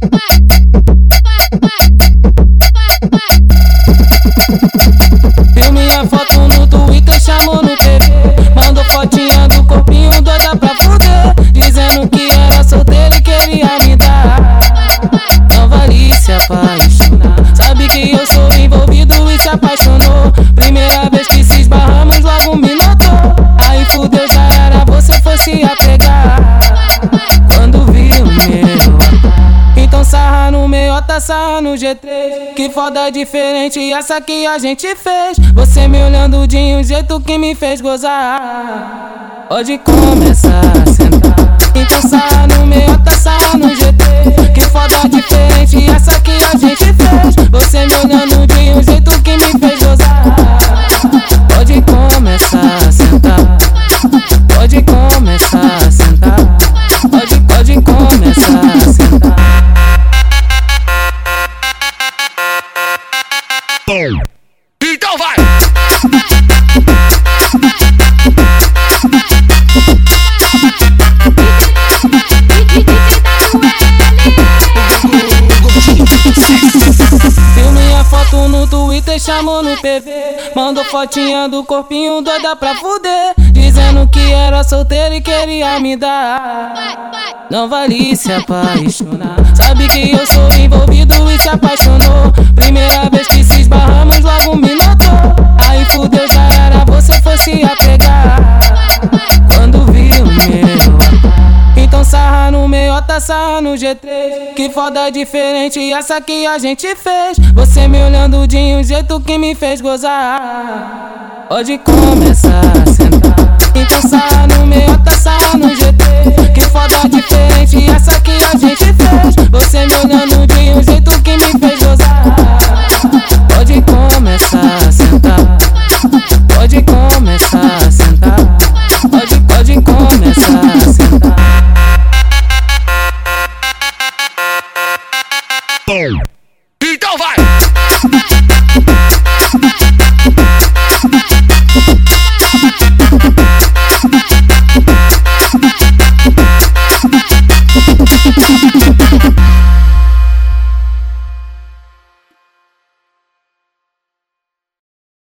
back. No meiota, sarra no G3 Que foda diferente essa que a gente fez. Você me olhando de um jeito que me fez gozar. Pode começar a sentar. Então sarra no meiota, sarra no G3 Que foda diferente essa que a gente fez. Você me olhando de um jeito que me fez gozar. Pode começar a sentar foto no Twitter, chamou no PV. Mandou fotinha do corpinho doida pra fuder. Dizendo que era solteiro e queria me dar. Não vale se apaixonar. Sabe que eu sou envolvido e se apaixonou. Sarra no meiota, sarra no G3 Que foda diferente essa que a gente fez. Você me olhando de um jeito que me fez gozar. Pode começar a sentar. Então sarra no meiota, sarra no G3 Que foda diferente essa que a gente fez. Você me olhando de um jeito que me fez gozar. Pode começar a sentar. Pode começar